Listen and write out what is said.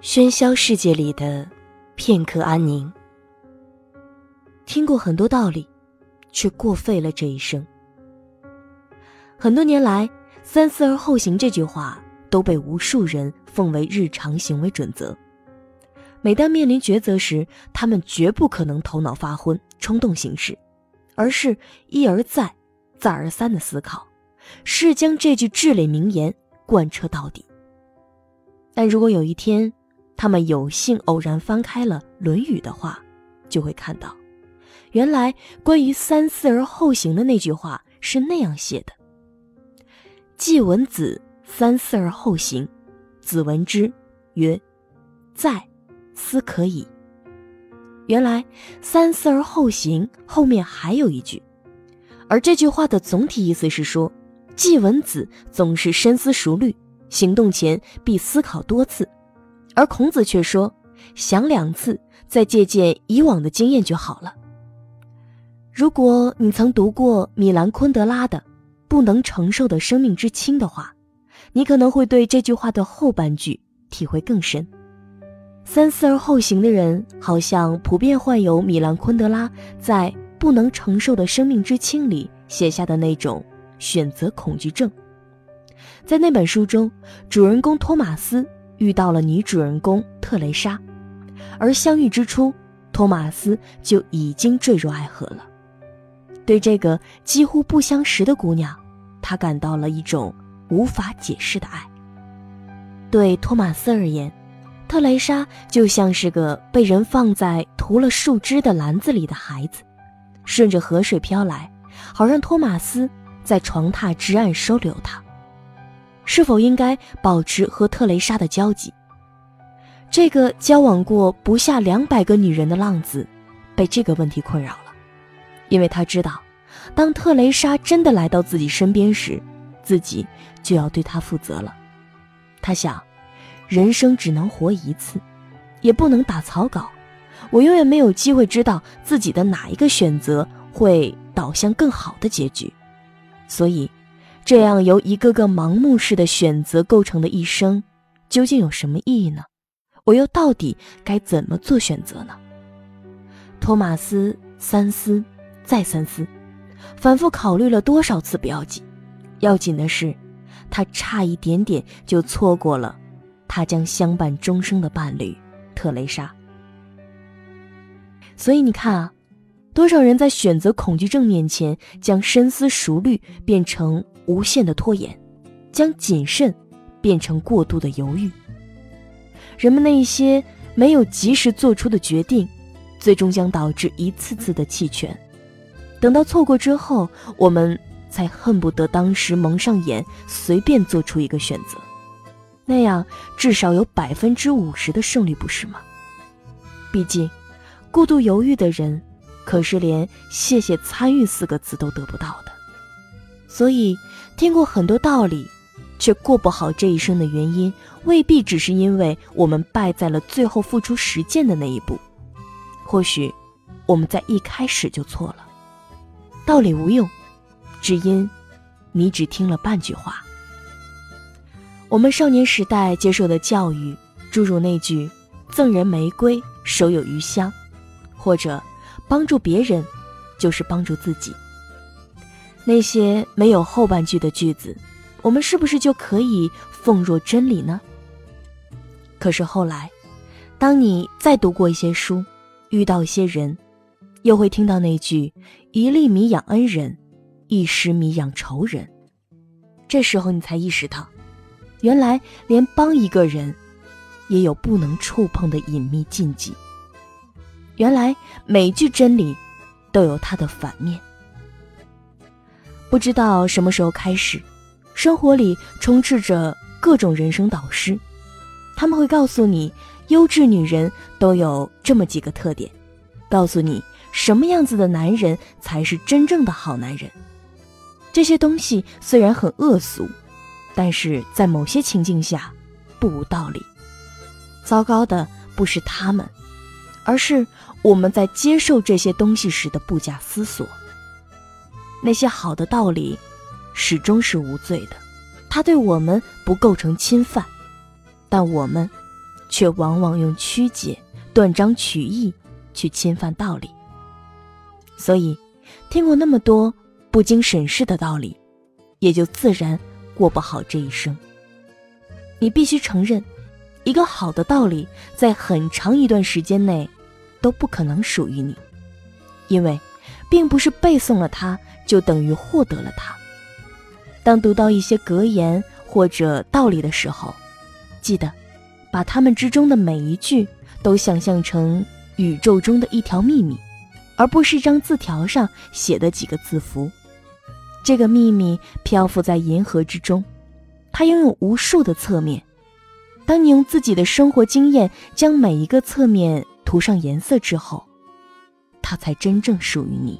喧嚣世界里的片刻安宁。听过很多道理，却过废了这一生。很多年来，“三思而后行”这句话都被无数人奉为日常行为准则。每当面临抉择时，他们绝不可能头脑发昏、冲动行事，而是一而再、再而三的思考，是将这句至理名言贯彻到底。但如果有一天，他们有幸偶然翻开了《论语》的话，就会看到，原来关于“三思而后行”的那句话是那样写的：“季闻子三思而后行，子闻之曰：‘在。’”思可以。原来“三思而后行”后面还有一句，而这句话的总体意思是说，季文子总是深思熟虑，行动前必思考多次，而孔子却说，想两次再借鉴以往的经验就好了。如果你曾读过米兰昆德拉的《不能承受的生命之轻》的话，你可能会对这句话的后半句体会更深。三思而后行的人，好像普遍患有米兰昆德拉在《不能承受的生命之轻》里写下的那种选择恐惧症。在那本书中，主人公托马斯遇到了女主人公特蕾莎，而相遇之初，托马斯就已经坠入爱河了。对这个几乎不相识的姑娘，他感到了一种无法解释的爱。对托马斯而言，特蕾莎就像是个被人放在涂了树枝的篮子里的孩子，顺着河水飘来，好让托马斯在床榻之岸收留她。是否应该保持和特蕾莎的交集？这个交往过不下两百个女人的浪子，被这个问题困扰了，因为他知道，当特蕾莎真的来到自己身边时，自己就要对她负责了。他想。人生只能活一次，也不能打草稿。我永远没有机会知道自己的哪一个选择会导向更好的结局。所以，这样由一个个盲目式的选择构成的一生，究竟有什么意义呢？我又到底该怎么做选择呢？托马斯三思，再三思，反复考虑了多少次不要紧，要紧的是，他差一点点就错过了。他将相伴终生的伴侣，特蕾莎。所以你看啊，多少人在选择恐惧症面前，将深思熟虑变成无限的拖延，将谨慎变成过度的犹豫。人们那一些没有及时做出的决定，最终将导致一次次的弃权。等到错过之后，我们才恨不得当时蒙上眼，随便做出一个选择。那样至少有百分之五十的胜率，不是吗？毕竟，过度犹豫的人，可是连“谢谢参与”四个字都得不到的。所以，听过很多道理，却过不好这一生的原因，未必只是因为我们败在了最后付出实践的那一步。或许，我们在一开始就错了。道理无用，只因你只听了半句话。我们少年时代接受的教育，诸如那句“赠人玫瑰，手有余香”，或者“帮助别人，就是帮助自己”，那些没有后半句的句子，我们是不是就可以奉若真理呢？可是后来，当你再读过一些书，遇到一些人，又会听到那句“一粒米养恩人，一石米养仇人”，这时候你才意识到。原来连帮一个人，也有不能触碰的隐秘禁忌。原来每句真理，都有它的反面。不知道什么时候开始，生活里充斥着各种人生导师，他们会告诉你，优质女人都有这么几个特点，告诉你什么样子的男人才是真正的好男人。这些东西虽然很恶俗。但是在某些情境下，不无道理。糟糕的不是他们，而是我们在接受这些东西时的不假思索。那些好的道理，始终是无罪的，它对我们不构成侵犯，但我们却往往用曲解、断章取义去侵犯道理。所以，听过那么多不经审视的道理，也就自然过不好这一生。你必须承认，一个好的道理在很长一段时间内都不可能属于你，因为，并不是背诵了它就等于获得了它。当读到一些格言或者道理的时候，记得把它们之中的每一句都想象成宇宙中的一条秘密，而不是一张字条上写的几个字符。这个秘密漂浮在银河之中。它拥有无数的侧面，当你用自己的生活经验将每一个侧面涂上颜色之后，它才真正属于你。